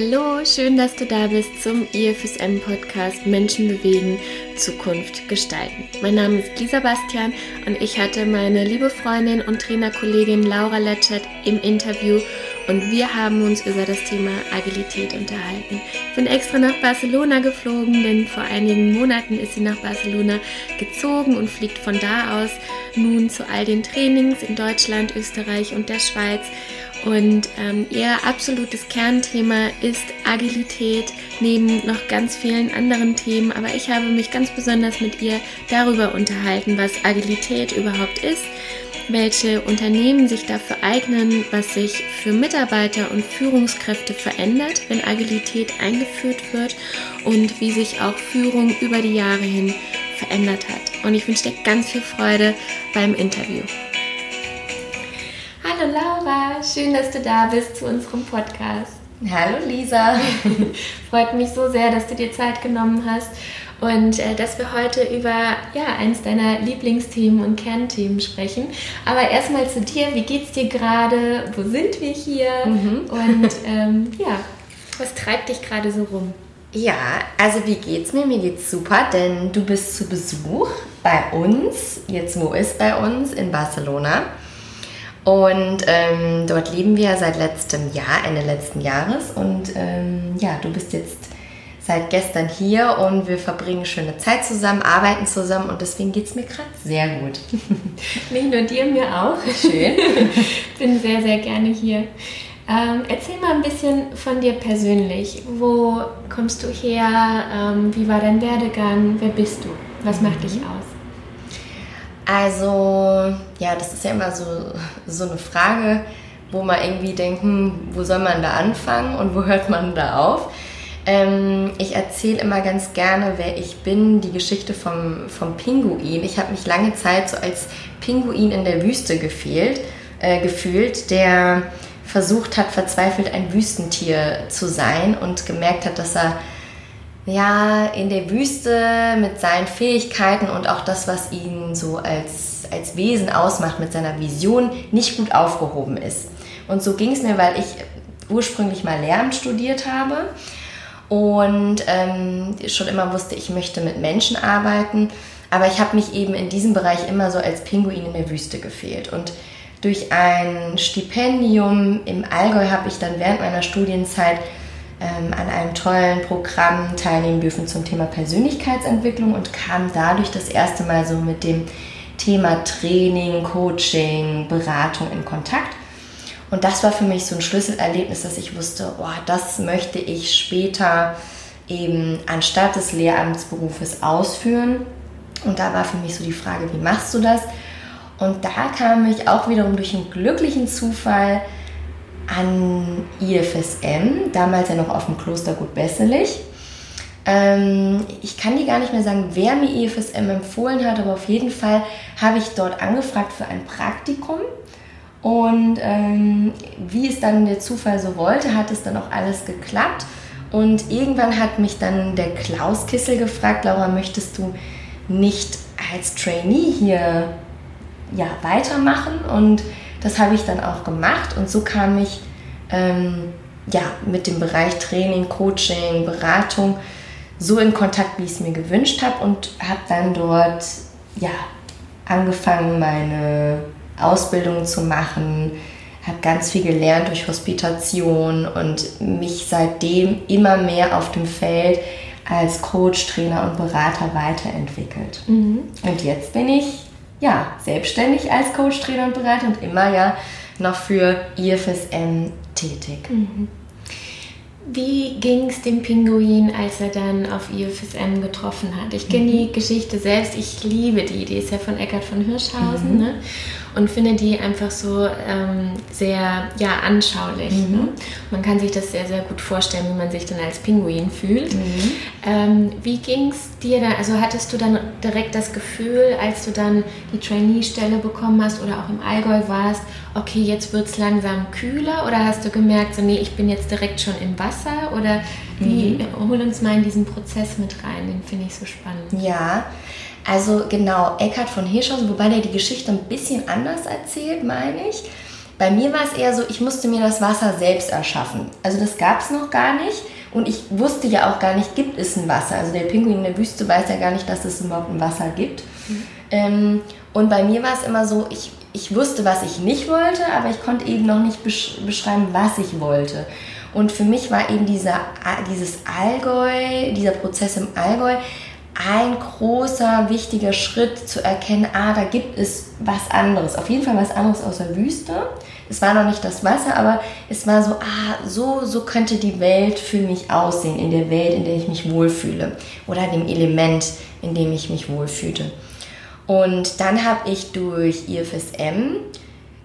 Hallo, schön, dass du da bist zum IFSM Podcast Menschen bewegen, Zukunft gestalten. Mein Name ist Lisa Bastian und ich hatte meine liebe Freundin und Trainerkollegin Laura Letschert im Interview und wir haben uns über das Thema Agilität unterhalten. Ich bin extra nach Barcelona geflogen, denn vor einigen Monaten ist sie nach Barcelona gezogen und fliegt von da aus nun zu all den Trainings in Deutschland, Österreich und der Schweiz. Und ähm, ihr absolutes Kernthema ist Agilität neben noch ganz vielen anderen Themen. Aber ich habe mich ganz besonders mit ihr darüber unterhalten, was Agilität überhaupt ist, welche Unternehmen sich dafür eignen, was sich für Mitarbeiter und Führungskräfte verändert, wenn Agilität eingeführt wird und wie sich auch Führung über die Jahre hin verändert hat. Und ich wünsche dir ganz viel Freude beim Interview. Schön, dass du da bist zu unserem Podcast. Hallo Lisa. Freut mich so sehr, dass du dir Zeit genommen hast und äh, dass wir heute über ja, eins deiner Lieblingsthemen und Kernthemen sprechen. Aber erstmal zu dir, wie geht's dir gerade? Wo sind wir hier? Mhm. Und ähm, ja, was treibt dich gerade so rum? Ja, also wie geht's mir? Mir geht's super, denn du bist zu Besuch bei uns. Jetzt wo ist bei uns? In Barcelona. Und ähm, dort leben wir seit letztem Jahr, Ende letzten Jahres. Und ähm, ja, du bist jetzt seit gestern hier und wir verbringen schöne Zeit zusammen, arbeiten zusammen und deswegen geht es mir gerade sehr gut. Nicht nur dir, mir auch. Schön. Bin sehr, sehr gerne hier. Ähm, erzähl mal ein bisschen von dir persönlich. Wo kommst du her? Ähm, wie war dein Werdegang? Wer bist du? Was macht dich aus? Also, ja, das ist ja immer so, so eine Frage, wo man irgendwie denkt, hm, wo soll man da anfangen und wo hört man da auf? Ähm, ich erzähle immer ganz gerne, wer ich bin, die Geschichte vom, vom Pinguin. Ich habe mich lange Zeit so als Pinguin in der Wüste gefehlt, äh, gefühlt, der versucht hat, verzweifelt ein Wüstentier zu sein und gemerkt hat, dass er ja, in der Wüste mit seinen Fähigkeiten und auch das, was ihn so als, als Wesen ausmacht, mit seiner Vision, nicht gut aufgehoben ist. Und so ging es mir, weil ich ursprünglich mal Lehramt studiert habe und ähm, schon immer wusste, ich möchte mit Menschen arbeiten. Aber ich habe mich eben in diesem Bereich immer so als Pinguin in der Wüste gefehlt. Und durch ein Stipendium im Allgäu habe ich dann während meiner Studienzeit ähm, an einem tollen Programm teilnehmen dürfen zum Thema Persönlichkeitsentwicklung und kam dadurch das erste Mal so mit dem Thema Training, Coaching, Beratung in Kontakt. Und das war für mich so ein Schlüsselerlebnis, dass ich wusste, oh, das möchte ich später eben anstatt des Lehramtsberufes ausführen. Und da war für mich so die Frage, wie machst du das? Und da kam ich auch wiederum durch einen glücklichen Zufall an IFSM, damals ja noch auf dem Klostergut Besselich. Ähm, ich kann dir gar nicht mehr sagen, wer mir IFSM empfohlen hat, aber auf jeden Fall habe ich dort angefragt für ein Praktikum. Und ähm, wie es dann der Zufall so wollte, hat es dann auch alles geklappt. Und irgendwann hat mich dann der Klaus Kissel gefragt, Laura, möchtest du nicht als Trainee hier ja, weitermachen? Und das habe ich dann auch gemacht und so kam ich ähm, ja, mit dem Bereich Training, Coaching, Beratung so in Kontakt, wie ich es mir gewünscht habe und habe dann dort ja, angefangen, meine Ausbildung zu machen, habe ganz viel gelernt durch Hospitation und mich seitdem immer mehr auf dem Feld als Coach, Trainer und Berater weiterentwickelt. Mhm. Und jetzt bin ich ja selbstständig als Coach, Trainer und Berater und immer ja noch für IFSM tätig. Mhm. Wie ging es dem Pinguin, als er dann auf IFSM getroffen hat? Ich kenne mhm. die Geschichte selbst, ich liebe die, die ist ja von Eckhard von Hirschhausen. Mhm. Ne? Und finde die einfach so ähm, sehr ja, anschaulich. Mhm. Ne? Man kann sich das sehr, sehr gut vorstellen, wie man sich dann als Pinguin fühlt. Mhm. Ähm, wie ging es dir da? Also hattest du dann direkt das Gefühl, als du dann die Trainee-Stelle bekommen hast oder auch im Allgäu warst, okay, jetzt wird es langsam kühler oder hast du gemerkt, so nee, ich bin jetzt direkt schon im Wasser oder wie, mhm. hol uns mal in diesen Prozess mit rein, den finde ich so spannend. Ja, also genau, Eckhard von Hirschhausen, wobei der die Geschichte ein bisschen anders erzählt, meine ich. bei mir war es eher so, ich musste mir das Wasser selbst erschaffen. Also das gab es noch gar nicht. Und ich wusste ja auch gar nicht, gibt es ein Wasser. Also der Pinguin in der Wüste weiß ja gar nicht, dass es überhaupt ein Wasser gibt. Mhm. Ähm, und bei mir war es immer so, ich, ich wusste, was ich nicht wollte, aber ich konnte eben noch nicht besch beschreiben, was ich wollte. Und für mich war eben dieser, dieses Allgäu, dieser Prozess im Allgäu, ein großer, wichtiger Schritt zu erkennen, ah, da gibt es was anderes. Auf jeden Fall was anderes aus der Wüste. Es war noch nicht das Wasser, aber es war so, ah, so, so könnte die Welt für mich aussehen, in der Welt, in der ich mich wohlfühle. Oder dem Element, in dem ich mich wohlfühlte. Und dann habe ich durch IFSM,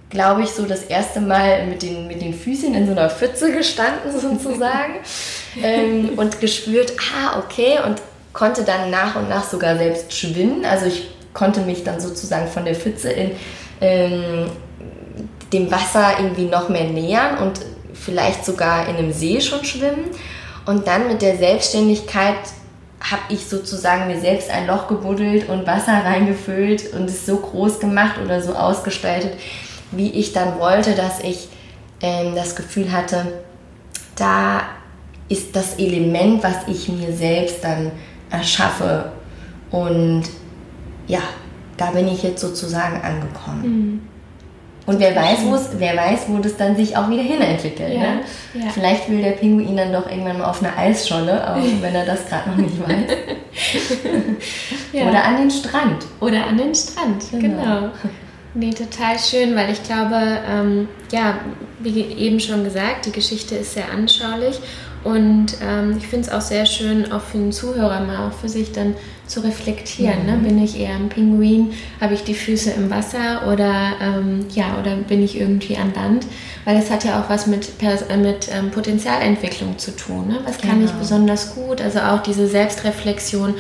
glaube ich, so das erste Mal mit den, mit den Füßen in so einer Pfütze gestanden, sozusagen. ähm, und gespürt, ah, okay, und konnte dann nach und nach sogar selbst schwimmen. Also ich konnte mich dann sozusagen von der Pfütze in ähm, dem Wasser irgendwie noch mehr nähern und vielleicht sogar in einem See schon schwimmen. Und dann mit der Selbstständigkeit habe ich sozusagen mir selbst ein Loch gebuddelt und Wasser reingefüllt und es so groß gemacht oder so ausgestaltet, wie ich dann wollte, dass ich ähm, das Gefühl hatte, da ist das Element, was ich mir selbst dann erschaffe. Und ja, da bin ich jetzt sozusagen angekommen. Mhm. Und wer weiß, wer weiß, wo das dann sich auch wieder hinentwickelt. Ja, ne? ja. Vielleicht will der Pinguin dann doch irgendwann mal auf eine Eisscholle, auch wenn er das gerade noch nicht weiß. ja. Oder an den Strand. Oder an den Strand, genau. genau. Nee, total schön, weil ich glaube, ähm, ja, wie eben schon gesagt, die Geschichte ist sehr anschaulich und ähm, ich finde es auch sehr schön, auch für den Zuhörer mal auch für sich dann zu reflektieren. Ne? Mhm. Ne? Bin ich eher ein Pinguin? Habe ich die Füße im Wasser oder, ähm, ja, oder bin ich irgendwie an Land? Weil das hat ja auch was mit, äh, mit ähm, Potenzialentwicklung zu tun. Ne? Was kann genau. ich besonders gut? Also auch diese Selbstreflexion.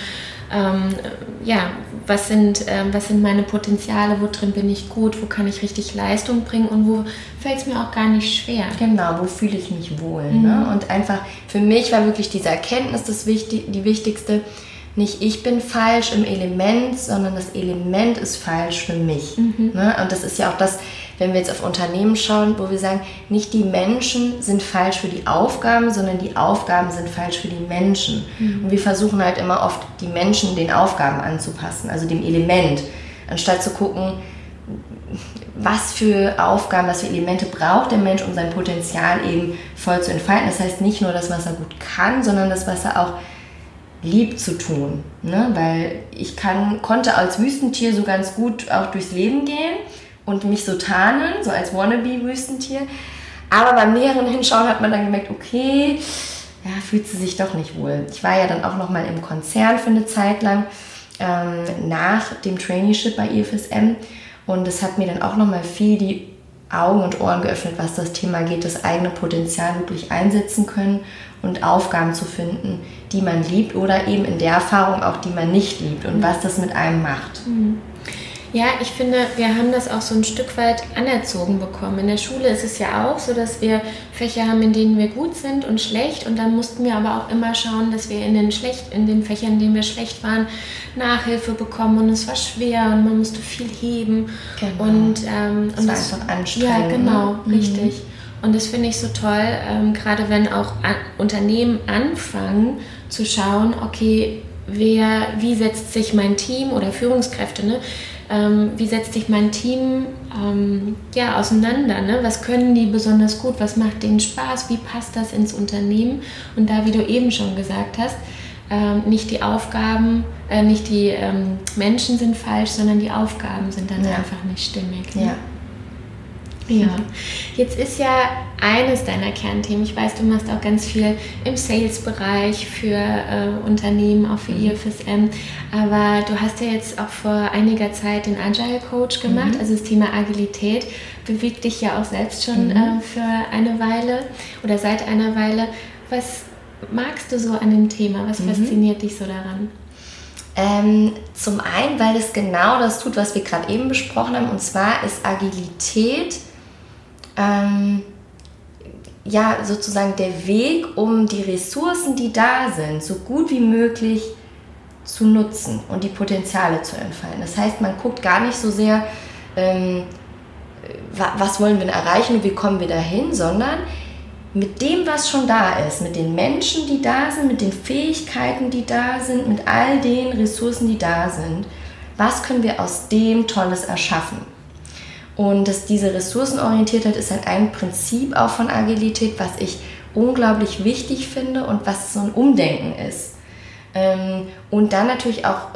Ähm, ja, was sind, ähm, was sind meine Potenziale, wo drin bin ich gut, wo kann ich richtig Leistung bringen und wo fällt es mir auch gar nicht schwer. Genau, wo fühle ich mich wohl. Ne? Mhm. Ne? Und einfach für mich war wirklich diese Erkenntnis das wichtig, die wichtigste. Nicht ich bin falsch im Element, sondern das Element ist falsch für mich. Mhm. Ne? Und das ist ja auch das, wenn wir jetzt auf Unternehmen schauen, wo wir sagen, nicht die Menschen sind falsch für die Aufgaben, sondern die Aufgaben sind falsch für die Menschen. Mhm. Und wir versuchen halt immer oft, die Menschen den Aufgaben anzupassen, also dem Element, anstatt zu gucken, was für Aufgaben, was für Elemente braucht der Mensch, um sein Potenzial eben voll zu entfalten. Das heißt nicht nur das, was er gut kann, sondern das, was er auch liebt zu tun. Ne? Weil ich kann, konnte als Wüstentier so ganz gut auch durchs Leben gehen und mich so tarnen, so als Wannabe-Wüstentier. Aber beim näheren Hinschauen hat man dann gemerkt, okay, ja, fühlt sie sich doch nicht wohl. Ich war ja dann auch noch mal im Konzern für eine Zeit lang ähm, nach dem Traineeship bei EFSM und es hat mir dann auch noch mal viel die Augen und Ohren geöffnet, was das Thema geht, das eigene Potenzial wirklich einsetzen können und Aufgaben zu finden, die man liebt oder eben in der Erfahrung auch, die man nicht liebt und was das mit einem macht. Mhm. Ja, ich finde, wir haben das auch so ein Stück weit anerzogen bekommen. In der Schule ist es ja auch so, dass wir Fächer haben, in denen wir gut sind und schlecht. Und dann mussten wir aber auch immer schauen, dass wir in den, schlecht, in den Fächern, in denen wir schlecht waren, Nachhilfe bekommen. Und es war schwer und man musste viel heben. Genau. Und, ähm, das und war das, einfach anstrengend. Ja, genau, ne? richtig. Mhm. Und das finde ich so toll, ähm, gerade wenn auch an, Unternehmen anfangen zu schauen, okay, wer, wie setzt sich mein Team oder Führungskräfte, ne? Ähm, wie setzt sich mein Team ähm, ja, auseinander? Ne? Was können die besonders gut? Was macht denen Spaß? Wie passt das ins Unternehmen? Und da, wie du eben schon gesagt hast, ähm, nicht die Aufgaben, äh, nicht die ähm, Menschen sind falsch, sondern die Aufgaben sind dann ja. einfach nicht stimmig. Ne? Ja. Ja, jetzt ist ja eines deiner Kernthemen, ich weiß, du machst auch ganz viel im Sales-Bereich für äh, Unternehmen, auch für mhm. IFSM, aber du hast ja jetzt auch vor einiger Zeit den Agile Coach gemacht, mhm. also das Thema Agilität bewegt dich ja auch selbst schon mhm. äh, für eine Weile oder seit einer Weile. Was magst du so an dem Thema? Was mhm. fasziniert dich so daran? Ähm, zum einen, weil es genau das tut, was wir gerade eben besprochen haben, und zwar ist Agilität ähm, ja sozusagen der Weg, um die Ressourcen, die da sind, so gut wie möglich zu nutzen und die Potenziale zu entfalten. Das heißt, man guckt gar nicht so sehr, ähm, was wollen wir erreichen und wie kommen wir dahin, sondern mit dem, was schon da ist, mit den Menschen, die da sind, mit den Fähigkeiten, die da sind, mit all den Ressourcen, die da sind, was können wir aus dem Tolles erschaffen? Und dass diese Ressourcenorientiertheit ist halt ein Prinzip auch von Agilität, was ich unglaublich wichtig finde und was so ein Umdenken ist. Ähm, und dann natürlich auch,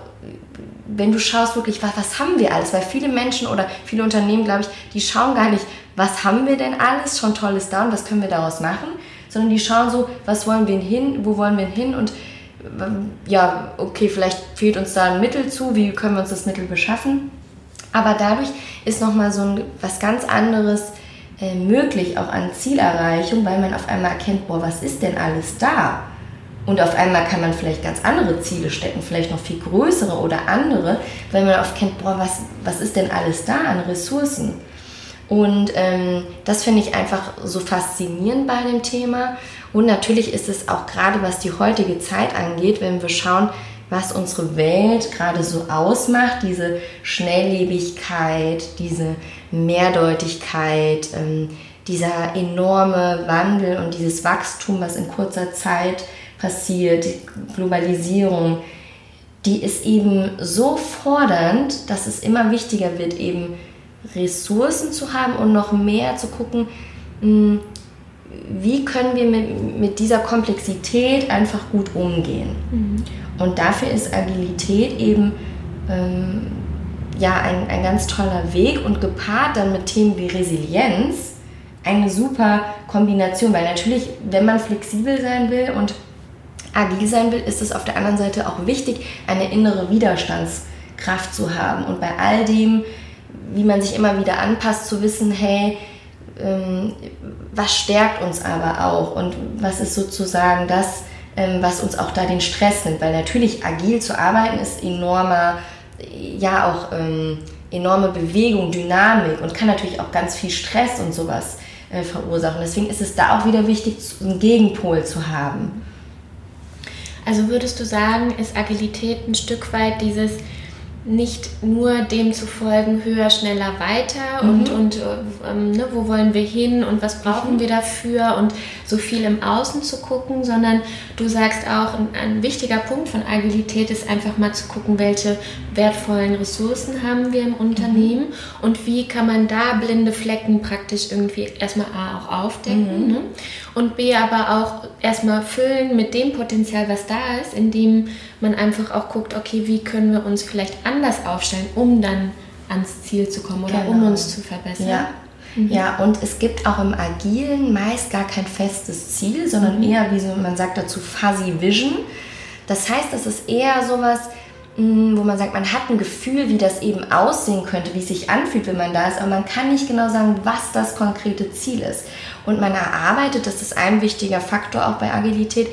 wenn du schaust wirklich, was, was haben wir alles? Weil viele Menschen oder viele Unternehmen, glaube ich, die schauen gar nicht, was haben wir denn alles schon Tolles da und was können wir daraus machen, sondern die schauen so, was wollen wir hin, wo wollen wir hin und ähm, ja, okay, vielleicht fehlt uns da ein Mittel zu, wie können wir uns das Mittel beschaffen? Aber dadurch ist nochmal so ein, was ganz anderes äh, möglich, auch an Zielerreichung, weil man auf einmal erkennt, boah, was ist denn alles da? Und auf einmal kann man vielleicht ganz andere Ziele stecken, vielleicht noch viel größere oder andere, weil man oft kennt, boah, was, was ist denn alles da an Ressourcen? Und ähm, das finde ich einfach so faszinierend bei dem Thema. Und natürlich ist es auch gerade, was die heutige Zeit angeht, wenn wir schauen, was unsere Welt gerade so ausmacht, diese Schnelllebigkeit, diese Mehrdeutigkeit, ähm, dieser enorme Wandel und dieses Wachstum, was in kurzer Zeit passiert, die Globalisierung, die ist eben so fordernd, dass es immer wichtiger wird, eben Ressourcen zu haben und noch mehr zu gucken, hm, wie können wir mit, mit dieser Komplexität einfach gut umgehen. Mhm. Und dafür ist Agilität eben ähm, ja ein, ein ganz toller Weg und gepaart dann mit Themen wie Resilienz eine super Kombination, weil natürlich, wenn man flexibel sein will und agil sein will, ist es auf der anderen Seite auch wichtig, eine innere Widerstandskraft zu haben. Und bei all dem, wie man sich immer wieder anpasst, zu wissen, hey, ähm, was stärkt uns aber auch? Und was ist sozusagen das, was uns auch da den Stress nimmt, weil natürlich agil zu arbeiten ist enormer, ja auch ähm, enorme Bewegung, Dynamik und kann natürlich auch ganz viel Stress und sowas äh, verursachen. Deswegen ist es da auch wieder wichtig, einen Gegenpol zu haben. Also würdest du sagen, ist Agilität ein Stück weit dieses nicht nur dem zu folgen, höher, schneller, weiter mhm. und, und ähm, ne, wo wollen wir hin und was brauchen mhm. wir dafür und so viel im Außen zu gucken, sondern du sagst auch, ein, ein, wichtiger Punkt von Agilität ist einfach mal zu gucken, welche wertvollen Ressourcen haben wir im Unternehmen mhm. und wie kann man da blinde Flecken praktisch irgendwie erstmal A auch aufdecken mhm. ne? Und B aber auch erstmal füllen mit dem Potenzial, was da ist, indem man einfach auch guckt, okay, wie können wir uns vielleicht anders aufstellen, um dann ans Ziel zu kommen oder genau. um uns zu verbessern. Ja. Mhm. Ja, und es gibt auch im Agilen meist gar kein festes Ziel, sondern mhm. eher, wie so, man sagt dazu, Fuzzy Vision. Das heißt, es ist eher sowas, mm, wo man sagt, man hat ein Gefühl, wie das eben aussehen könnte, wie es sich anfühlt, wenn man da ist, aber man kann nicht genau sagen, was das konkrete Ziel ist. Und man erarbeitet, das ist ein wichtiger Faktor auch bei Agilität,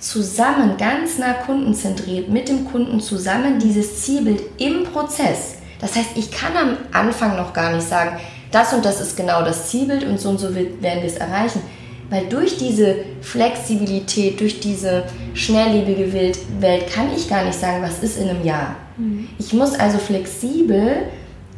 zusammen, ganz nah kundenzentriert, mit dem Kunden zusammen dieses Zielbild im Prozess. Das heißt, ich kann am Anfang noch gar nicht sagen, das und das ist genau das Zielbild und so und so werden wir es erreichen. Weil durch diese Flexibilität, durch diese schnelllebige Welt kann ich gar nicht sagen, was ist in einem Jahr. Mhm. Ich muss also flexibel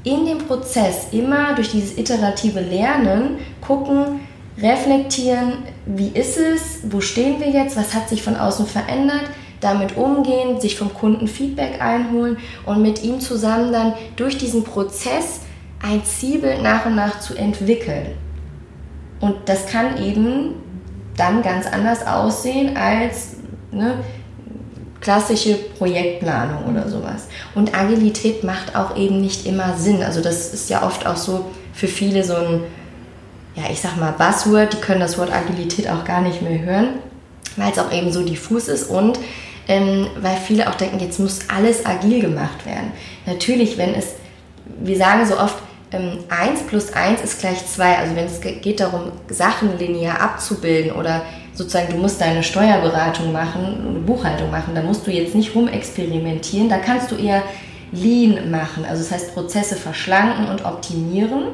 in dem Prozess immer durch dieses iterative Lernen gucken, reflektieren, wie ist es, wo stehen wir jetzt, was hat sich von außen verändert, damit umgehen, sich vom Kunden Feedback einholen und mit ihm zusammen dann durch diesen Prozess ein Zielbild nach und nach zu entwickeln. Und das kann eben dann ganz anders aussehen als ne, klassische Projektplanung oder sowas. Und Agilität macht auch eben nicht immer Sinn. Also das ist ja oft auch so für viele so ein ja, ich sag mal, Buzzword, die können das Wort Agilität auch gar nicht mehr hören, weil es auch eben so diffus ist und ähm, weil viele auch denken, jetzt muss alles agil gemacht werden. Natürlich, wenn es, wir sagen so oft, ähm, 1 plus 1 ist gleich 2, also wenn es geht darum, Sachen linear abzubilden oder sozusagen, du musst deine Steuerberatung machen, eine Buchhaltung machen, da musst du jetzt nicht rumexperimentieren, da kannst du eher Lean machen, also das heißt Prozesse verschlanken und optimieren.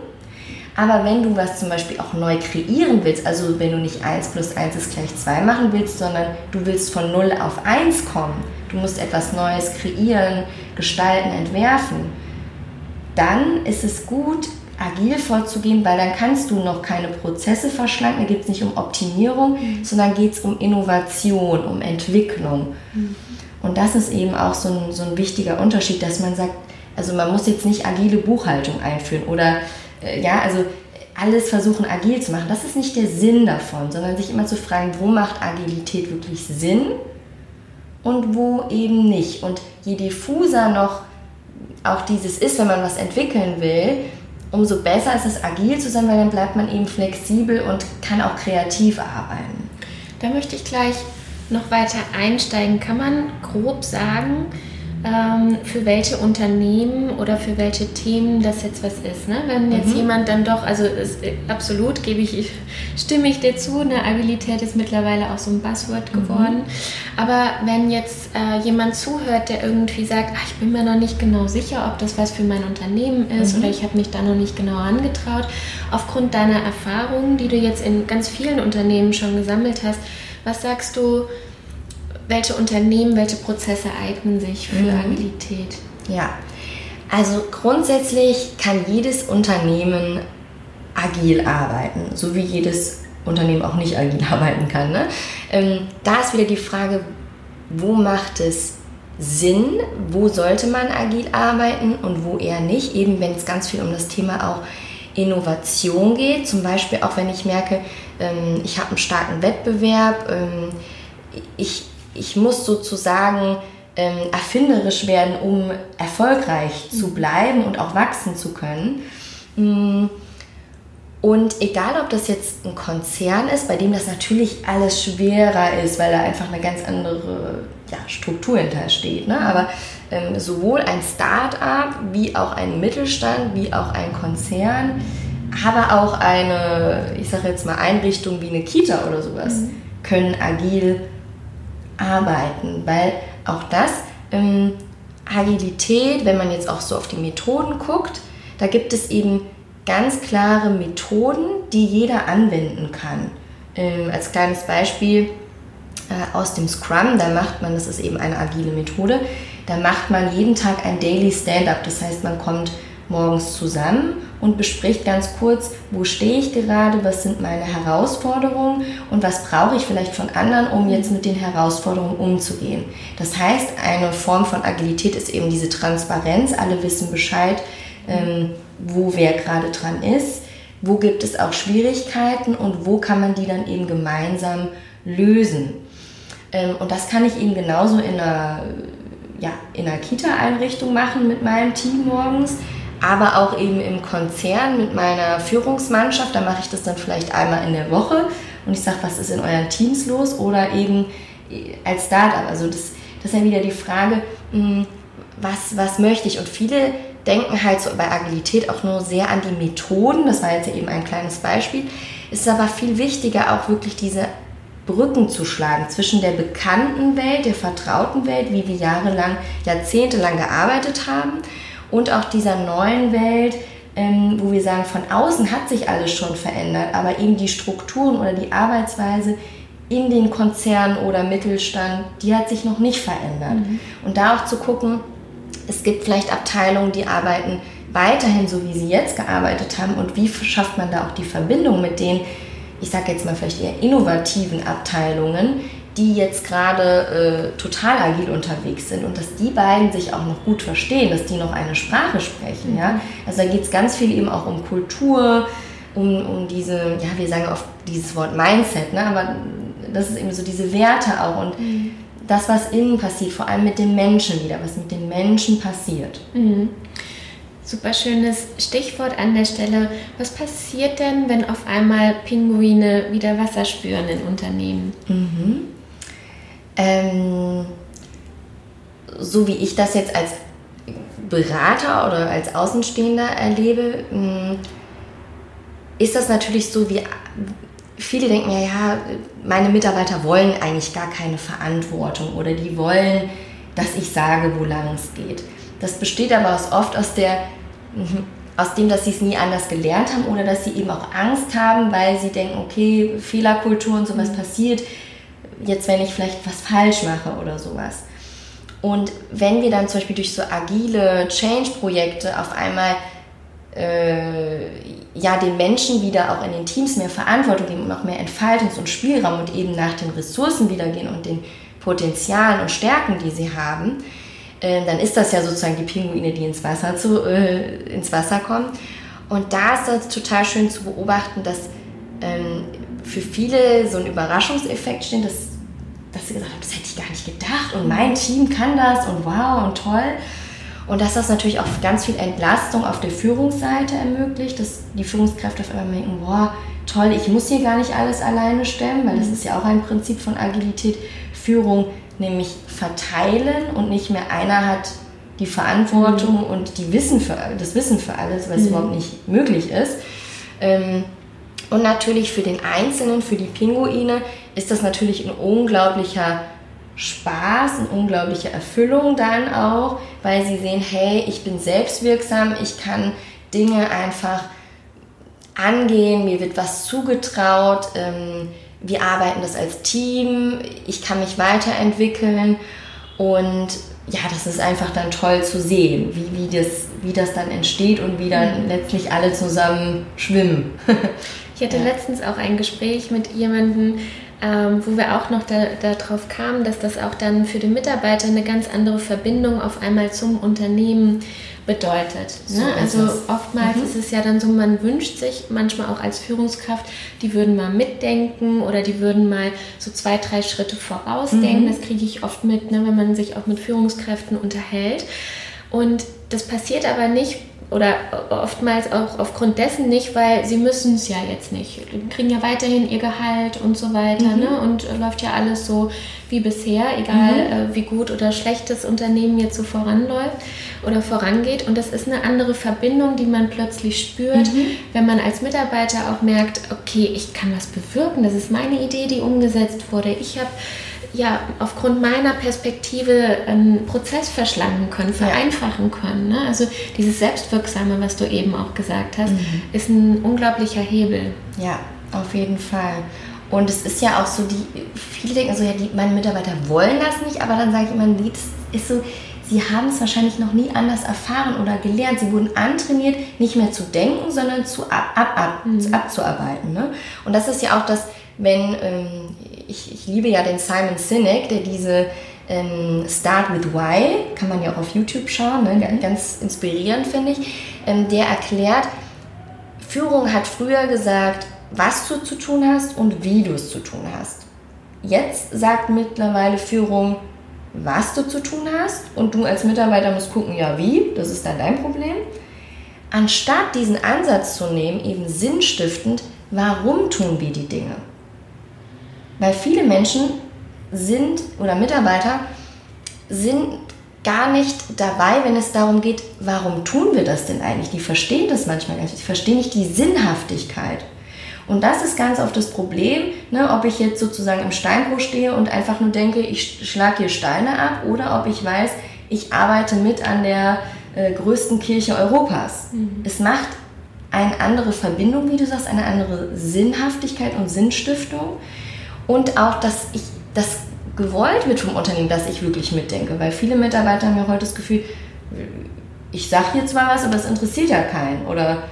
Aber wenn du was zum Beispiel auch neu kreieren willst, also wenn du nicht 1 plus 1 ist gleich 2 machen willst, sondern du willst von 0 auf 1 kommen, du musst etwas Neues kreieren, gestalten, entwerfen, dann ist es gut, agil vorzugehen, weil dann kannst du noch keine Prozesse verschlanken. Da geht es nicht um Optimierung, mhm. sondern geht es um Innovation, um Entwicklung. Mhm. Und das ist eben auch so ein, so ein wichtiger Unterschied, dass man sagt, also man muss jetzt nicht agile Buchhaltung einführen oder äh, ja, also alles versuchen agil zu machen. Das ist nicht der Sinn davon, sondern sich immer zu fragen, wo macht Agilität wirklich Sinn und wo eben nicht. Und je diffuser noch auch dieses ist, wenn man was entwickeln will, umso besser ist es, agil zu sein, weil dann bleibt man eben flexibel und kann auch kreativ arbeiten. Da möchte ich gleich noch weiter einsteigen. Kann man grob sagen, ähm, für welche Unternehmen oder für welche Themen das jetzt was ist. Ne? Wenn jetzt mhm. jemand dann doch, also ist, äh, absolut gebe ich, stimme ich dir zu, eine Agilität ist mittlerweile auch so ein Buzzword mhm. geworden. Aber wenn jetzt äh, jemand zuhört, der irgendwie sagt, ach, ich bin mir noch nicht genau sicher, ob das was für mein Unternehmen ist mhm. oder ich habe mich da noch nicht genau angetraut, aufgrund deiner Erfahrungen, die du jetzt in ganz vielen Unternehmen schon gesammelt hast, was sagst du, welche Unternehmen, welche Prozesse eignen sich für mhm. Agilität? Ja, also grundsätzlich kann jedes Unternehmen agil arbeiten, so wie jedes Unternehmen auch nicht agil arbeiten kann. Ne? Ähm, da ist wieder die Frage, wo macht es Sinn, wo sollte man agil arbeiten und wo eher nicht, eben wenn es ganz viel um das Thema auch Innovation geht, zum Beispiel auch wenn ich merke, ähm, ich habe einen starken Wettbewerb, ähm, ich ich muss sozusagen ähm, erfinderisch werden, um erfolgreich zu mhm. bleiben und auch wachsen zu können. Mm. Und egal, ob das jetzt ein Konzern ist, bei dem das natürlich alles schwerer ist, weil da einfach eine ganz andere ja, Struktur hinter steht. Ne? Aber ähm, sowohl ein Start-up wie auch ein Mittelstand, wie auch ein Konzern, aber auch eine, ich sage jetzt mal, Einrichtung wie eine Kita oder sowas, mhm. können agil arbeiten, weil auch das, ähm, Agilität, wenn man jetzt auch so auf die Methoden guckt, da gibt es eben ganz klare Methoden, die jeder anwenden kann. Ähm, als kleines Beispiel äh, aus dem Scrum, da macht man, das ist eben eine agile Methode, da macht man jeden Tag ein Daily Stand-up. Das heißt, man kommt morgens zusammen und bespricht ganz kurz, wo stehe ich gerade, was sind meine Herausforderungen und was brauche ich vielleicht von anderen, um jetzt mit den Herausforderungen umzugehen. Das heißt, eine Form von Agilität ist eben diese Transparenz, alle wissen Bescheid, ähm, wo wer gerade dran ist, wo gibt es auch Schwierigkeiten und wo kann man die dann eben gemeinsam lösen. Ähm, und das kann ich eben genauso in einer, ja, in einer Kita-Einrichtung machen mit meinem Team morgens aber auch eben im Konzern mit meiner Führungsmannschaft. Da mache ich das dann vielleicht einmal in der Woche und ich sage, was ist in euren Teams los? Oder eben als Startup. Also das, das ist ja wieder die Frage, hm, was, was möchte ich? Und viele denken halt so bei Agilität auch nur sehr an die Methoden. Das war jetzt eben ein kleines Beispiel. Es ist aber viel wichtiger, auch wirklich diese Brücken zu schlagen zwischen der bekannten Welt, der vertrauten Welt, wie wir jahrelang, jahrzehntelang gearbeitet haben und auch dieser neuen Welt, ähm, wo wir sagen, von außen hat sich alles schon verändert, aber eben die Strukturen oder die Arbeitsweise in den Konzernen oder Mittelstand, die hat sich noch nicht verändert. Mhm. Und da auch zu gucken, es gibt vielleicht Abteilungen, die arbeiten weiterhin so, wie sie jetzt gearbeitet haben und wie schafft man da auch die Verbindung mit den, ich sage jetzt mal vielleicht eher innovativen Abteilungen, die jetzt gerade äh, total agil unterwegs sind und dass die beiden sich auch noch gut verstehen, dass die noch eine Sprache sprechen. Mhm. Ja? Also da geht es ganz viel eben auch um Kultur, um, um diese, ja, wir sagen oft dieses Wort Mindset, ne? aber das ist eben so diese Werte auch und mhm. das, was innen passiert, vor allem mit den Menschen wieder, was mit den Menschen passiert. Mhm. Super schönes Stichwort an der Stelle. Was passiert denn, wenn auf einmal Pinguine wieder Wasser spüren in Unternehmen? Mhm. Ähm, so wie ich das jetzt als Berater oder als Außenstehender erlebe, mm, ist das natürlich so, wie viele denken ja, ja, meine Mitarbeiter wollen eigentlich gar keine Verantwortung oder die wollen, dass ich sage, wo lang es geht. Das besteht aber oft aus der aus dem, dass sie es nie anders gelernt haben oder dass sie eben auch Angst haben, weil sie denken, okay, Fehlerkultur und sowas mhm. passiert, jetzt wenn ich vielleicht was falsch mache oder sowas. Und wenn wir dann zum Beispiel durch so agile Change-Projekte auf einmal äh, ja, den Menschen wieder auch in den Teams mehr Verantwortung geben und auch mehr Entfaltungs- und Spielraum und eben nach den Ressourcen wieder gehen und den Potenzialen und Stärken, die sie haben, äh, dann ist das ja sozusagen die Pinguine, die ins Wasser, zu, äh, ins Wasser kommen. Und da ist das total schön zu beobachten, dass ähm, für viele so ein Überraschungseffekt steht, dass, dass sie gesagt haben, das hätte ich gar nicht gedacht und mein Team kann das und wow und toll. Und dass das natürlich auch ganz viel Entlastung auf der Führungsseite ermöglicht, dass die Führungskräfte auf einmal denken, boah, toll, ich muss hier gar nicht alles alleine stemmen, weil das ist ja auch ein Prinzip von Agilität. Führung nämlich verteilen und nicht mehr einer hat die Verantwortung mhm. und die Wissen für, das Wissen für alles, weil es mhm. überhaupt nicht möglich ist. Ähm, und natürlich für den Einzelnen, für die Pinguine, ist das natürlich ein unglaublicher Spaß, eine unglaubliche Erfüllung dann auch, weil sie sehen, hey, ich bin selbstwirksam, ich kann Dinge einfach angehen, mir wird was zugetraut, ähm, wir arbeiten das als Team, ich kann mich weiterentwickeln. Und ja, das ist einfach dann toll zu sehen, wie, wie, das, wie das dann entsteht und wie dann mhm. letztlich alle zusammen schwimmen. ich hatte ja. letztens auch ein Gespräch mit jemandem, ähm, wo wir auch noch darauf da kamen, dass das auch dann für den Mitarbeiter eine ganz andere Verbindung auf einmal zum Unternehmen bedeutet. Ne? So also oftmals mhm. ist es ja dann so, man wünscht sich manchmal auch als Führungskraft, die würden mal mitdenken oder die würden mal so zwei, drei Schritte vorausdenken. Mhm. Das kriege ich oft mit, ne, wenn man sich auch mit Führungskräften unterhält. Und das passiert aber nicht oder oftmals auch aufgrund dessen nicht, weil sie müssen es ja jetzt nicht. Die kriegen ja weiterhin ihr Gehalt und so weiter mhm. ne? und äh, läuft ja alles so wie bisher, egal mhm. äh, wie gut oder schlecht das Unternehmen jetzt so voranläuft oder vorangeht. Und das ist eine andere Verbindung, die man plötzlich spürt, mhm. wenn man als Mitarbeiter auch merkt, okay, ich kann was bewirken, das ist meine Idee, die umgesetzt wurde. Ich habe ja, aufgrund meiner Perspektive einen Prozess verschlanken können, vereinfachen können. Ne? Also dieses Selbstwirksame, was du eben auch gesagt hast, mhm. ist ein unglaublicher Hebel. Ja, auf jeden Fall. Und es ist ja auch so, die viele denken so, ja, die, meine Mitarbeiter wollen das nicht, aber dann sage ich immer, nee, das ist so, sie haben es wahrscheinlich noch nie anders erfahren oder gelernt. Sie wurden antrainiert, nicht mehr zu denken, sondern zu ab, ab, ab mhm. abzuarbeiten. Ne? Und das ist ja auch das, wenn ähm, ich, ich liebe ja den Simon Sinek, der diese ähm, Start with Why, kann man ja auch auf YouTube schauen, ne? Ganz inspirierend finde ich, ähm, der erklärt, Führung hat früher gesagt, was du zu tun hast und wie du es zu tun hast. Jetzt sagt mittlerweile Führung, was du zu tun hast und du als Mitarbeiter musst gucken, ja wie, das ist dann dein Problem. Anstatt diesen Ansatz zu nehmen, eben sinnstiftend, warum tun wir die Dinge? Weil viele Menschen sind oder Mitarbeiter sind gar nicht dabei, wenn es darum geht, warum tun wir das denn eigentlich? Die verstehen das manchmal gar nicht. Die verstehen nicht die Sinnhaftigkeit. Und das ist ganz oft das Problem, ne, ob ich jetzt sozusagen im Steinbruch stehe und einfach nur denke, ich schlage hier Steine ab oder ob ich weiß, ich arbeite mit an der äh, größten Kirche Europas. Mhm. Es macht eine andere Verbindung, wie du sagst, eine andere Sinnhaftigkeit und Sinnstiftung und auch, dass ich das gewollt wird vom Unternehmen, dass ich wirklich mitdenke, weil viele Mitarbeiter haben ja heute das Gefühl, ich sage hier zwar was, aber es interessiert ja keinen oder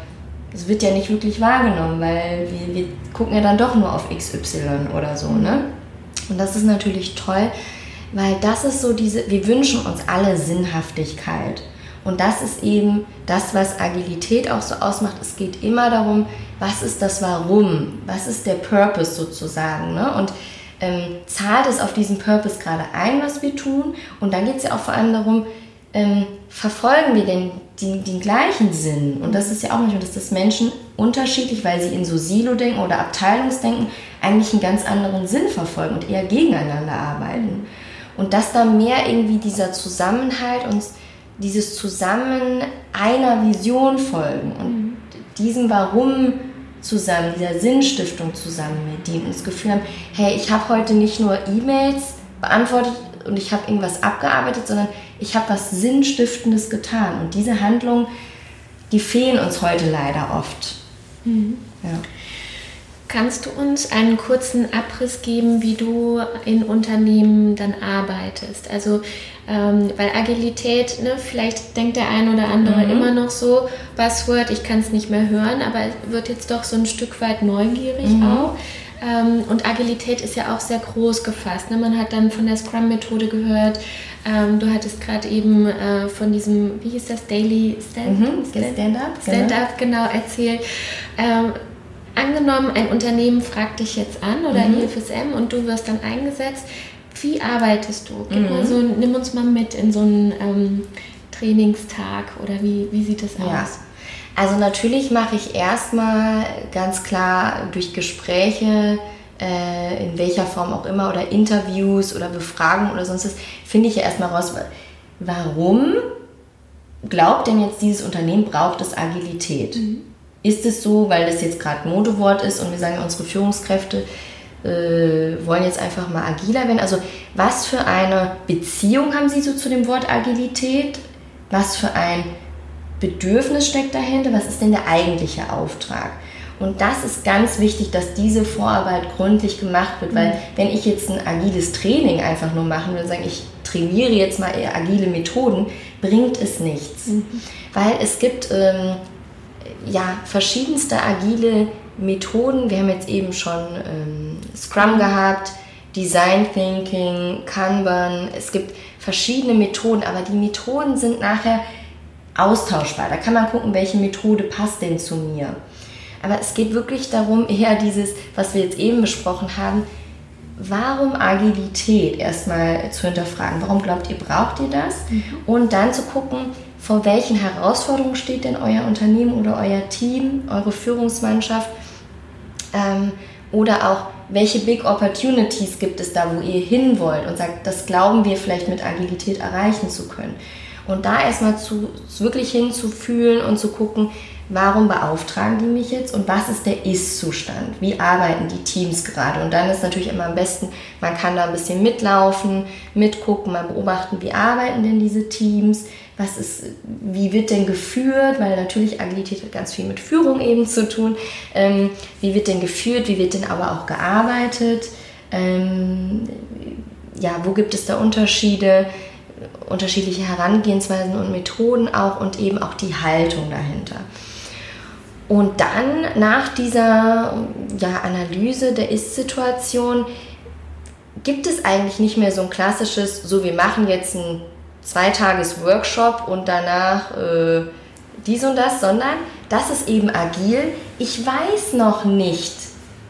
es wird ja nicht wirklich wahrgenommen, weil wir, wir gucken ja dann doch nur auf XY oder so, ne? Und das ist natürlich toll, weil das ist so diese, wir wünschen uns alle Sinnhaftigkeit. Und das ist eben das, was Agilität auch so ausmacht. Es geht immer darum, was ist das Warum? Was ist der Purpose sozusagen? Ne? Und ähm, zahlt es auf diesen Purpose gerade ein, was wir tun? Und dann geht es ja auch vor allem darum, ähm, verfolgen wir denn den, den, gleichen Sinn? Und das ist ja auch manchmal, dass das Menschen unterschiedlich, weil sie in so Silo-Denken oder Abteilungsdenken eigentlich einen ganz anderen Sinn verfolgen und eher gegeneinander arbeiten. Und dass da mehr irgendwie dieser Zusammenhalt und dieses Zusammen einer Vision folgen und mhm. diesem Warum zusammen, dieser Sinnstiftung zusammen mit denen und das Gefühl haben, hey, ich habe heute nicht nur E-Mails beantwortet und ich habe irgendwas abgearbeitet, sondern ich habe was Sinnstiftendes getan. Und diese Handlungen, die fehlen uns heute leider oft. Mhm. Ja. Kannst du uns einen kurzen Abriss geben, wie du in Unternehmen dann arbeitest? Also, ähm, weil Agilität, ne, vielleicht denkt der ein oder andere mhm. immer noch so, Buzzword, ich kann es nicht mehr hören, aber wird jetzt doch so ein Stück weit neugierig mhm. auch. Ähm, und Agilität ist ja auch sehr groß gefasst. Ne? Man hat dann von der Scrum-Methode gehört. Ähm, du hattest gerade eben äh, von diesem, wie hieß das, Daily Stand-Up? Mhm, Stand-Up, Stand genau. genau erzählt. Ähm, angenommen, ein Unternehmen fragt dich jetzt an oder mhm. IFSM und du wirst dann eingesetzt. Wie arbeitest du? Gib mhm. mal so, nimm uns mal mit in so einen ähm, Trainingstag oder wie, wie sieht das aus? Ja. Also natürlich mache ich erstmal ganz klar durch Gespräche, äh, in welcher Form auch immer, oder Interviews oder Befragungen oder sonst was, finde ich ja erstmal raus, warum glaubt denn jetzt dieses Unternehmen braucht es Agilität? Mhm. Ist es so, weil das jetzt gerade Modewort ist und wir sagen, unsere Führungskräfte äh, wollen jetzt einfach mal agiler werden? Also was für eine Beziehung haben Sie so zu dem Wort Agilität? Was für ein Bedürfnis steckt dahinter? Was ist denn der eigentliche Auftrag? Und das ist ganz wichtig, dass diese Vorarbeit gründlich gemacht wird, weil mhm. wenn ich jetzt ein agiles Training einfach nur machen würde, sagen, ich trainiere jetzt mal agile Methoden, bringt es nichts. Mhm. Weil es gibt ähm, ja, verschiedenste agile Methoden. Wir haben jetzt eben schon ähm, Scrum gehabt, Design Thinking, Kanban. Es gibt verschiedene Methoden, aber die Methoden sind nachher austauschbar. Da kann man gucken, welche Methode passt denn zu mir. Aber es geht wirklich darum, eher dieses, was wir jetzt eben besprochen haben, warum Agilität erstmal zu hinterfragen. Warum glaubt ihr, braucht ihr das? Mhm. Und dann zu gucken, vor welchen Herausforderungen steht denn euer Unternehmen oder euer Team, eure Führungsmannschaft? Ähm, oder auch, welche Big Opportunities gibt es da, wo ihr hin wollt und sagt, das glauben wir vielleicht mit Agilität erreichen zu können. Und da erstmal zu, wirklich hinzufühlen und zu gucken, warum beauftragen die mich jetzt und was ist der Ist-Zustand? Wie arbeiten die Teams gerade? Und dann ist natürlich immer am besten, man kann da ein bisschen mitlaufen, mitgucken, mal beobachten, wie arbeiten denn diese Teams? was ist, wie wird denn geführt, weil natürlich Agilität hat ganz viel mit Führung eben zu tun. Ähm, wie wird denn geführt, wie wird denn aber auch gearbeitet? Ähm, ja, wo gibt es da Unterschiede, unterschiedliche Herangehensweisen und Methoden auch und eben auch die Haltung dahinter. Und dann nach dieser ja, Analyse der Ist-Situation gibt es eigentlich nicht mehr so ein klassisches, so wir machen jetzt ein Zweitages-Workshop und danach äh, dies und das, sondern das ist eben agil. Ich weiß noch nicht,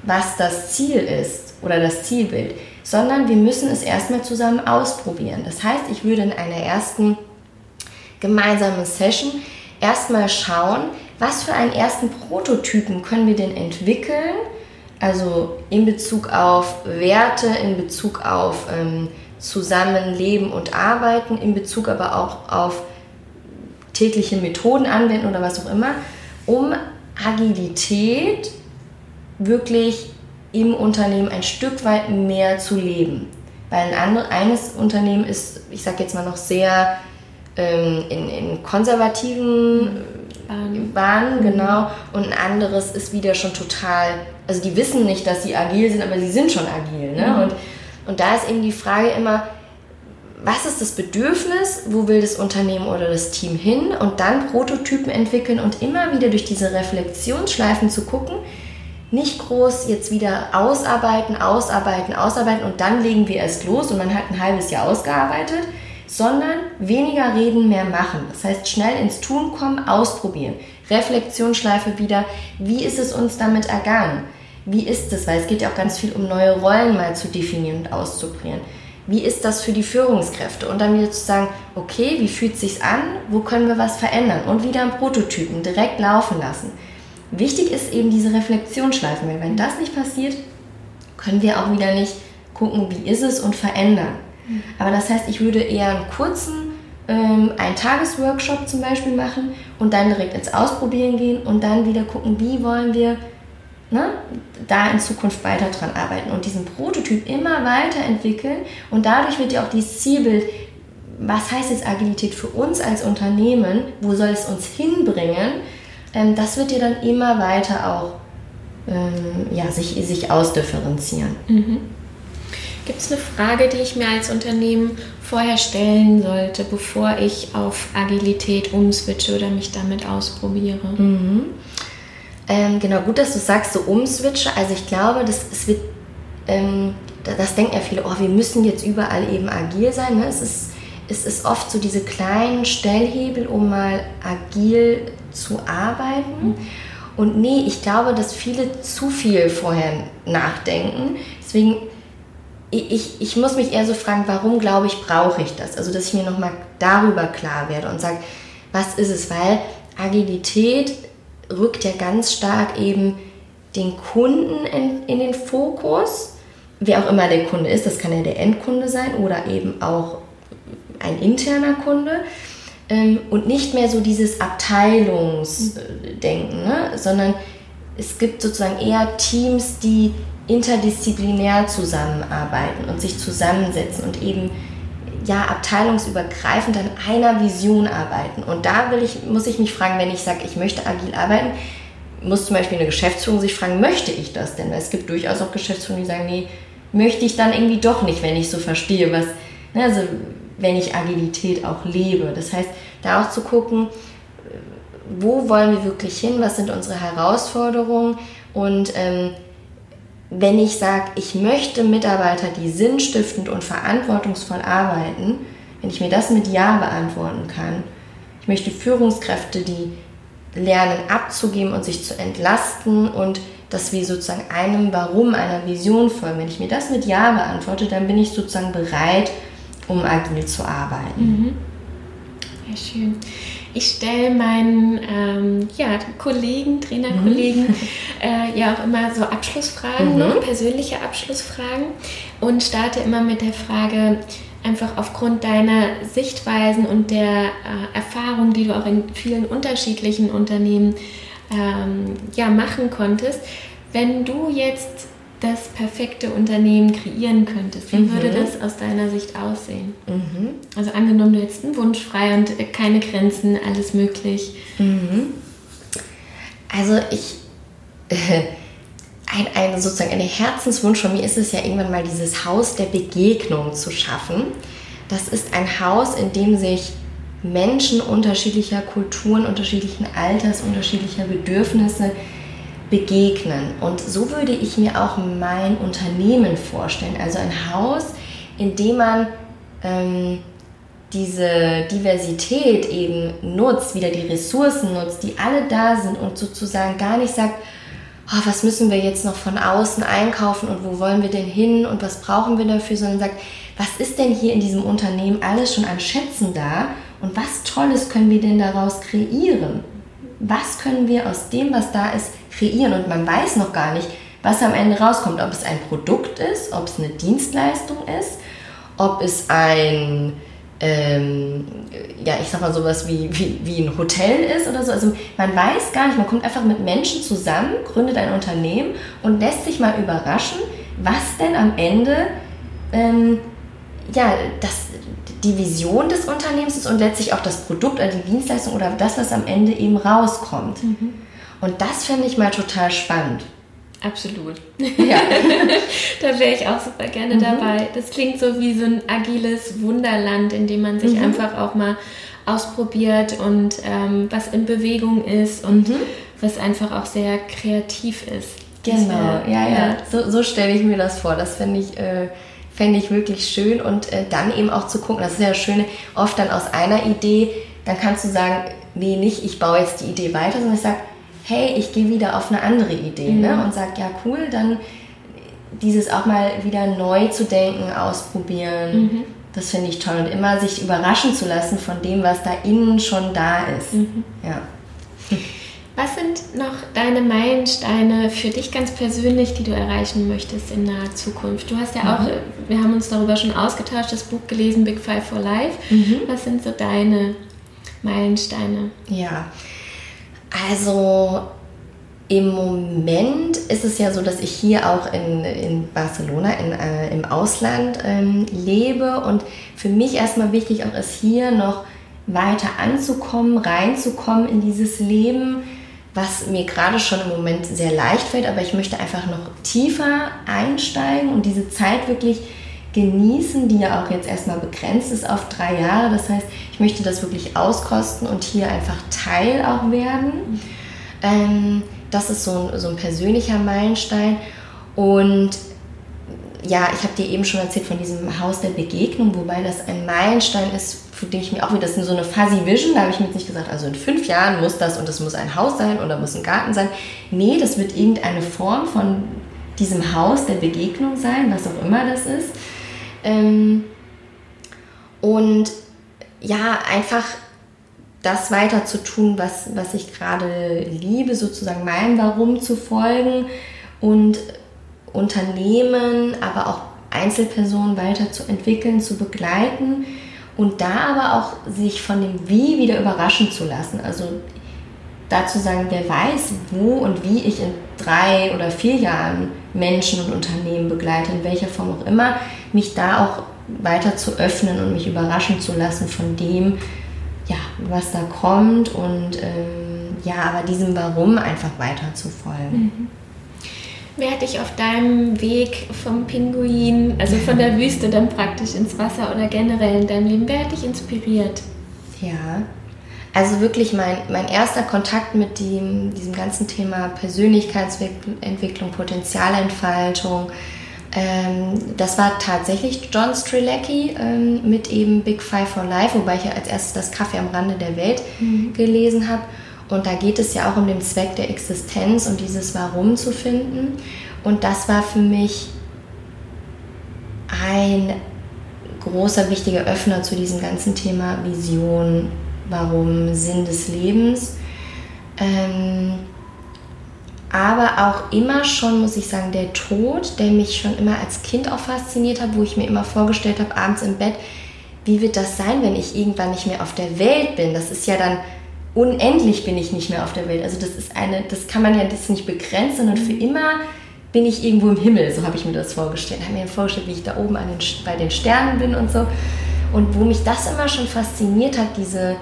was das Ziel ist oder das Zielbild, sondern wir müssen es erstmal zusammen ausprobieren. Das heißt, ich würde in einer ersten gemeinsamen Session erstmal schauen, was für einen ersten Prototypen können wir denn entwickeln, also in Bezug auf Werte, in Bezug auf ähm, Zusammenleben und Arbeiten in Bezug aber auch auf tägliche Methoden anwenden oder was auch immer, um Agilität wirklich im Unternehmen ein Stück weit mehr zu leben. Weil ein andere, eines Unternehmen ist, ich sage jetzt mal noch sehr ähm, in, in, konservativen Bahnen. Bahnen, genau, und ein anderes ist wieder schon total, also die wissen nicht, dass sie agil sind, aber sie sind schon agil. Ne? Mhm. Und und da ist eben die Frage immer, was ist das Bedürfnis, wo will das Unternehmen oder das Team hin und dann Prototypen entwickeln und immer wieder durch diese Reflexionsschleifen zu gucken, nicht groß jetzt wieder ausarbeiten, ausarbeiten, ausarbeiten und dann legen wir erst los und man hat ein halbes Jahr ausgearbeitet, sondern weniger reden, mehr machen. Das heißt, schnell ins Tun kommen, ausprobieren. Reflexionsschleife wieder, wie ist es uns damit ergangen? Wie ist es? Weil es geht ja auch ganz viel um neue Rollen mal zu definieren und auszuprobieren. Wie ist das für die Führungskräfte? Und dann wieder zu sagen, okay, wie fühlt es sich an? Wo können wir was verändern? Und wieder einen Prototypen direkt laufen lassen. Wichtig ist eben diese Reflexionsschleifen, weil wenn das nicht passiert, können wir auch wieder nicht gucken, wie ist es und verändern. Aber das heißt, ich würde eher einen kurzen, ähm, einen Tagesworkshop zum Beispiel machen und dann direkt ins Ausprobieren gehen und dann wieder gucken, wie wollen wir ne, da in Zukunft weiter dran arbeiten und diesen Prototyp immer weiterentwickeln und dadurch wird ja auch dieses Zielbild, was heißt jetzt Agilität für uns als Unternehmen, wo soll es uns hinbringen, ähm, das wird ja dann immer weiter auch ähm, ja, sich, sich ausdifferenzieren. Mhm. Gibt es eine Frage, die ich mir als Unternehmen vorher stellen sollte, bevor ich auf Agilität umswitche oder mich damit ausprobiere? Mhm. Ähm, genau, gut, dass du sagst, so umswitche. Also ich glaube, das, es wird, ähm, das denken ja viele, oh, wir müssen jetzt überall eben agil sein. Ne? Es, ist, es ist oft so diese kleinen Stellhebel, um mal agil zu arbeiten. Mhm. Und nee, ich glaube, dass viele zu viel vorher nachdenken. Deswegen ich, ich muss mich eher so fragen, warum glaube ich, brauche ich das? Also, dass ich mir nochmal darüber klar werde und sage, was ist es? Weil Agilität rückt ja ganz stark eben den Kunden in, in den Fokus. Wer auch immer der Kunde ist, das kann ja der Endkunde sein oder eben auch ein interner Kunde. Ähm, und nicht mehr so dieses Abteilungsdenken, ne? sondern es gibt sozusagen eher Teams, die interdisziplinär zusammenarbeiten und sich zusammensetzen und eben ja abteilungsübergreifend an einer Vision arbeiten. Und da will ich, muss ich mich fragen, wenn ich sage, ich möchte agil arbeiten, muss zum Beispiel eine Geschäftsführung sich fragen, möchte ich das denn? Weil es gibt durchaus auch Geschäftsführungen, die sagen, nee, möchte ich dann irgendwie doch nicht, wenn ich so verstehe, was, ne, also wenn ich Agilität auch lebe. Das heißt, da auch zu gucken, wo wollen wir wirklich hin, was sind unsere Herausforderungen und ähm, wenn ich sage, ich möchte Mitarbeiter, die sinnstiftend und verantwortungsvoll arbeiten, wenn ich mir das mit Ja beantworten kann, ich möchte Führungskräfte, die lernen abzugeben und sich zu entlasten und dass wir sozusagen einem Warum, einer Vision folgen. Wenn ich mir das mit Ja beantworte, dann bin ich sozusagen bereit, um agil zu arbeiten. Mhm. Ja, schön. Ich stelle meinen ähm, ja, Kollegen, Trainerkollegen mhm. äh, ja auch immer so Abschlussfragen, mhm. noch, persönliche Abschlussfragen und starte immer mit der Frage, einfach aufgrund deiner Sichtweisen und der äh, Erfahrung, die du auch in vielen unterschiedlichen Unternehmen ähm, ja, machen konntest, wenn du jetzt das perfekte Unternehmen kreieren könntest, wie mhm. würde das aus deiner Sicht aussehen? Mhm. Also angenommen, du hättest einen Wunsch frei und keine Grenzen, alles möglich. Mhm. Also ich, äh, ein, ein, sozusagen ein Herzenswunsch von mir ist es ja irgendwann mal dieses Haus der Begegnung zu schaffen. Das ist ein Haus, in dem sich Menschen unterschiedlicher Kulturen, unterschiedlichen Alters, unterschiedlicher Bedürfnisse begegnen. Und so würde ich mir auch mein Unternehmen vorstellen. Also ein Haus, in dem man ähm, diese Diversität eben nutzt, wieder die Ressourcen nutzt, die alle da sind und sozusagen gar nicht sagt, oh, was müssen wir jetzt noch von außen einkaufen und wo wollen wir denn hin und was brauchen wir dafür, sondern sagt, was ist denn hier in diesem Unternehmen alles schon an Schätzen da und was Tolles können wir denn daraus kreieren? Was können wir aus dem, was da ist, kreieren und man weiß noch gar nicht, was am Ende rauskommt. Ob es ein Produkt ist, ob es eine Dienstleistung ist, ob es ein, ähm, ja, ich sag mal sowas wie, wie, wie ein Hotel ist oder so. Also man weiß gar nicht, man kommt einfach mit Menschen zusammen, gründet ein Unternehmen und lässt sich mal überraschen, was denn am Ende ähm, ja, das, die Vision des Unternehmens ist und letztlich auch das Produkt oder die Dienstleistung oder das, was am Ende eben rauskommt. Mhm. Und das fände ich mal total spannend. Absolut. Ja. da wäre ich auch super gerne mhm. dabei. Das klingt so wie so ein agiles Wunderland, in dem man sich mhm. einfach auch mal ausprobiert und ähm, was in Bewegung ist und mhm. was einfach auch sehr kreativ ist. Genau, ja, ja. ja. So, so stelle ich mir das vor. Das fände ich, äh, fänd ich wirklich schön und äh, dann eben auch zu gucken, das ist ja das Schöne, oft dann aus einer Idee, dann kannst du sagen, nee, nicht ich baue jetzt die Idee weiter, sondern ich sage, hey, ich gehe wieder auf eine andere Idee ne? mhm. ne? und sage, ja cool, dann dieses auch mal wieder neu zu denken, ausprobieren. Mhm. Das finde ich toll und immer sich überraschen zu lassen von dem, was da innen schon da ist. Mhm. Ja. Was sind noch deine Meilensteine für dich ganz persönlich, die du erreichen möchtest in naher Zukunft? Du hast ja auch, mhm. wir haben uns darüber schon ausgetauscht, das Buch gelesen, Big Five for Life. Mhm. Was sind so deine Meilensteine? Ja, also im Moment ist es ja so, dass ich hier auch in, in Barcelona in, äh, im Ausland ähm, lebe. Und für mich erstmal wichtig auch ist hier noch weiter anzukommen, reinzukommen in dieses Leben, was mir gerade schon im Moment sehr leicht fällt, aber ich möchte einfach noch tiefer einsteigen und diese Zeit wirklich genießen, die ja auch jetzt erstmal begrenzt ist auf drei Jahre. Das heißt, ich möchte das wirklich auskosten und hier einfach Teil auch werden. Ähm, das ist so ein, so ein persönlicher Meilenstein. Und ja, ich habe dir eben schon erzählt von diesem Haus der Begegnung, wobei das ein Meilenstein ist, für den ich mir auch wieder, das ist so eine fuzzy Vision, da habe ich mir jetzt nicht gesagt, also in fünf Jahren muss das und das muss ein Haus sein oder muss ein Garten sein. Nee, das wird irgendeine Form von diesem Haus der Begegnung sein, was auch immer das ist. Ähm, und ja, einfach das weiter zu tun, was, was ich gerade liebe, sozusagen meinem Warum zu folgen und Unternehmen, aber auch Einzelpersonen weiterzuentwickeln, zu begleiten und da aber auch sich von dem Wie wieder überraschen zu lassen. Also dazu sagen, wer weiß, wo und wie ich in drei oder vier Jahren Menschen und Unternehmen begleite, in welcher Form auch immer, mich da auch weiter zu öffnen und mich überraschen zu lassen von dem, ja, was da kommt und ähm, ja, aber diesem Warum einfach weiter zu folgen. Mhm. Wer hat dich auf deinem Weg vom Pinguin, also von der Wüste dann praktisch ins Wasser oder generell in deinem Leben, wer hat dich inspiriert? Ja, also wirklich mein, mein erster Kontakt mit dem, diesem ganzen Thema Persönlichkeitsentwicklung, Potenzialentfaltung, ähm, das war tatsächlich John Strilecki ähm, mit eben Big Five for Life, wobei ich ja als erstes das Kaffee am Rande der Welt mhm. gelesen habe. Und da geht es ja auch um den Zweck der Existenz und dieses Warum zu finden. Und das war für mich ein großer, wichtiger Öffner zu diesem ganzen Thema Vision, Warum, Sinn des Lebens. Ähm, aber auch immer schon, muss ich sagen, der Tod, der mich schon immer als Kind auch fasziniert hat, wo ich mir immer vorgestellt habe, abends im Bett, wie wird das sein, wenn ich irgendwann nicht mehr auf der Welt bin? Das ist ja dann unendlich bin ich nicht mehr auf der Welt. Also das ist eine, das kann man ja das nicht begrenzen, sondern für immer bin ich irgendwo im Himmel. So habe ich mir das vorgestellt. Ich habe mir vorgestellt, wie ich da oben den, bei den Sternen bin und so. Und wo mich das immer schon fasziniert hat, diese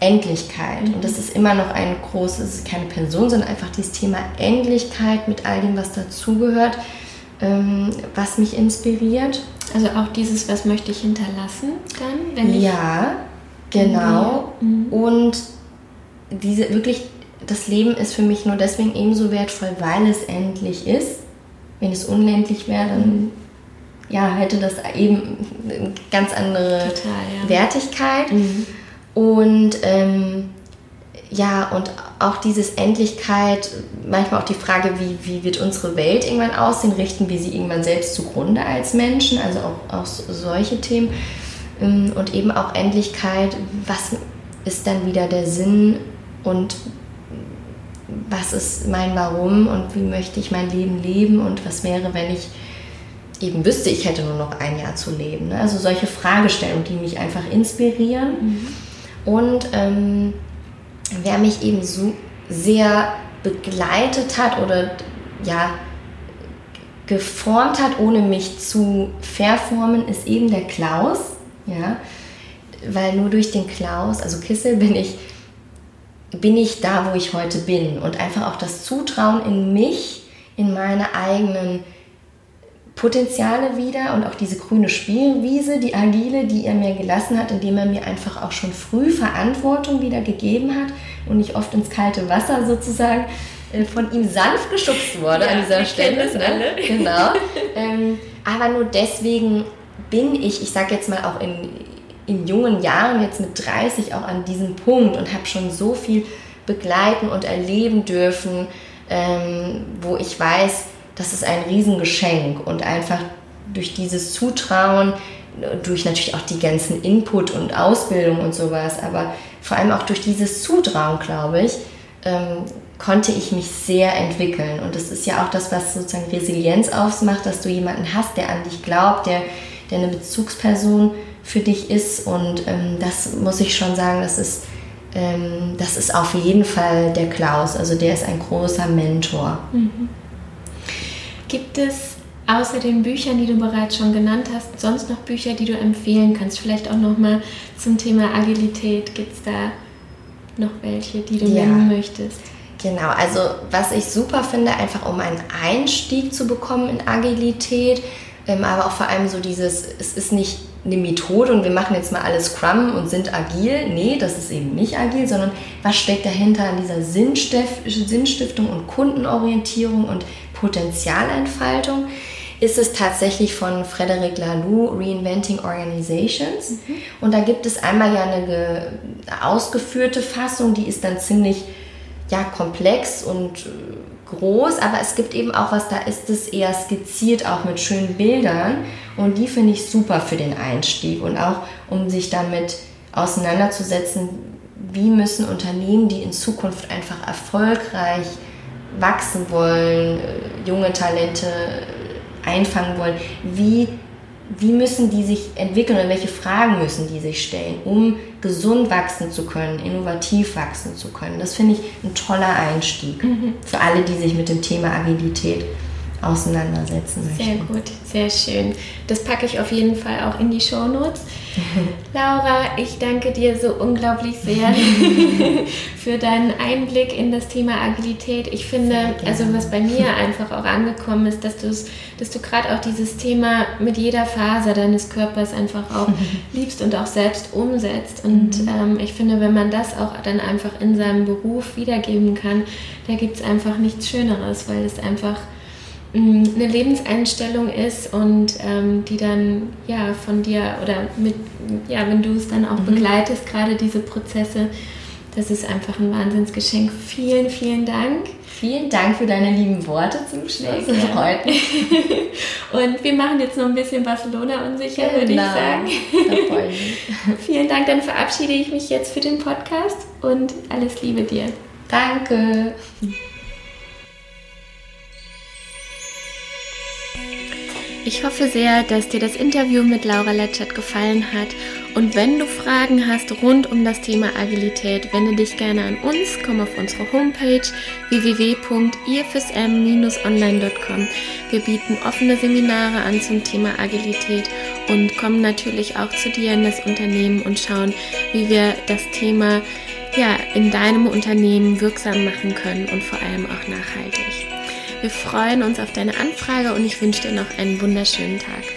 Endlichkeit. Und das ist immer noch ein großes, keine Person, sondern einfach dieses Thema Endlichkeit mit all dem, was dazugehört, ähm, was mich inspiriert. Also auch dieses, was möchte ich hinterlassen dann? Wenn ich ja, genau. Mhm. Und diese wirklich, das Leben ist für mich nur deswegen ebenso wertvoll, weil es endlich ist. Wenn es unendlich wäre, dann mhm. ja, hätte das eben eine ganz andere Total, ja. Wertigkeit. Mhm. Und ähm, ja, und auch dieses Endlichkeit, manchmal auch die Frage, wie, wie wird unsere Welt irgendwann aussehen, richten wir sie irgendwann selbst zugrunde als Menschen, also auch, auch solche Themen. Ähm, und eben auch Endlichkeit, was ist dann wieder der Sinn und was ist mein Warum und wie möchte ich mein Leben leben und was wäre, wenn ich eben wüsste, ich hätte nur noch ein Jahr zu leben. Ne? Also solche Fragestellungen, die mich einfach inspirieren. Mhm. Und ähm, wer mich eben so sehr begleitet hat oder ja geformt hat, ohne mich zu verformen, ist eben der Klaus. Ja? Weil nur durch den Klaus, also Kissel, bin ich bin ich da, wo ich heute bin. Und einfach auch das Zutrauen in mich, in meine eigenen Potenziale wieder und auch diese grüne Spielwiese, die agile, die er mir gelassen hat, indem er mir einfach auch schon früh Verantwortung wieder gegeben hat und nicht oft ins kalte Wasser sozusagen äh, von ihm sanft geschubst wurde ja, an dieser Stelle. Das ne? alle. Genau. ähm, aber nur deswegen bin ich, ich sage jetzt mal auch in, in jungen Jahren, jetzt mit 30, auch an diesem Punkt und habe schon so viel begleiten und erleben dürfen, ähm, wo ich weiß, das ist ein Riesengeschenk und einfach durch dieses Zutrauen, durch natürlich auch die ganzen Input und Ausbildung und sowas, aber vor allem auch durch dieses Zutrauen, glaube ich, ähm, konnte ich mich sehr entwickeln. Und das ist ja auch das, was sozusagen Resilienz ausmacht, dass du jemanden hast, der an dich glaubt, der, der eine Bezugsperson für dich ist. Und ähm, das muss ich schon sagen, das ist, ähm, das ist auf jeden Fall der Klaus. Also der ist ein großer Mentor. Mhm. Gibt es außer den Büchern, die du bereits schon genannt hast, sonst noch Bücher, die du empfehlen kannst? Vielleicht auch noch mal zum Thema Agilität. Gibt es da noch welche, die du ja. nennen möchtest? Genau, also was ich super finde, einfach um einen Einstieg zu bekommen in Agilität, ähm, aber auch vor allem so dieses, es ist nicht eine Methode und wir machen jetzt mal alles Scrum und sind agil. Nee, das ist eben nicht agil, sondern was steckt dahinter an dieser Sinnstiftung und Kundenorientierung und Potenzialentfaltung? Ist es tatsächlich von Frederic Laloux, Reinventing Organizations. Mhm. Und da gibt es einmal ja eine ausgeführte Fassung, die ist dann ziemlich ja, komplex und groß, aber es gibt eben auch was, da ist es eher skizziert, auch mit schönen Bildern. Und die finde ich super für den Einstieg und auch um sich damit auseinanderzusetzen, wie müssen Unternehmen, die in Zukunft einfach erfolgreich wachsen wollen, äh, junge Talente einfangen wollen, wie wie müssen die sich entwickeln und welche Fragen müssen die sich stellen, um gesund wachsen zu können, innovativ wachsen zu können. Das finde ich ein toller Einstieg mhm. für alle, die sich mit dem Thema Agilität auseinandersetzen möchten. Sehr gut, sehr schön. Das packe ich auf jeden Fall auch in die Show Notes. Laura, ich danke dir so unglaublich sehr für deinen Einblick in das Thema Agilität. Ich finde, also was bei mir einfach auch angekommen ist, dass, dass du gerade auch dieses Thema mit jeder Faser deines Körpers einfach auch liebst und auch selbst umsetzt. Und mhm. ähm, ich finde, wenn man das auch dann einfach in seinem Beruf wiedergeben kann, da gibt es einfach nichts Schöneres, weil es einfach eine Lebenseinstellung ist und ähm, die dann ja von dir oder mit, ja, wenn du es dann auch mhm. begleitest, gerade diese Prozesse, das ist einfach ein Wahnsinnsgeschenk. Vielen, vielen Dank. Vielen Dank für deine lieben Worte zum Schluss. Das freut mich. Und wir machen jetzt noch ein bisschen Barcelona unsicher, genau. würde ich sagen. Da freue ich mich. Vielen Dank, dann verabschiede ich mich jetzt für den Podcast und alles Liebe dir. Danke. Ich hoffe sehr, dass dir das Interview mit Laura Letschert gefallen hat. Und wenn du Fragen hast rund um das Thema Agilität, wende dich gerne an uns. Komm auf unsere Homepage www.ifsm-online.com. Wir bieten offene Seminare an zum Thema Agilität und kommen natürlich auch zu dir in das Unternehmen und schauen, wie wir das Thema ja, in deinem Unternehmen wirksam machen können und vor allem auch nachhaltig. Wir freuen uns auf deine Anfrage und ich wünsche dir noch einen wunderschönen Tag.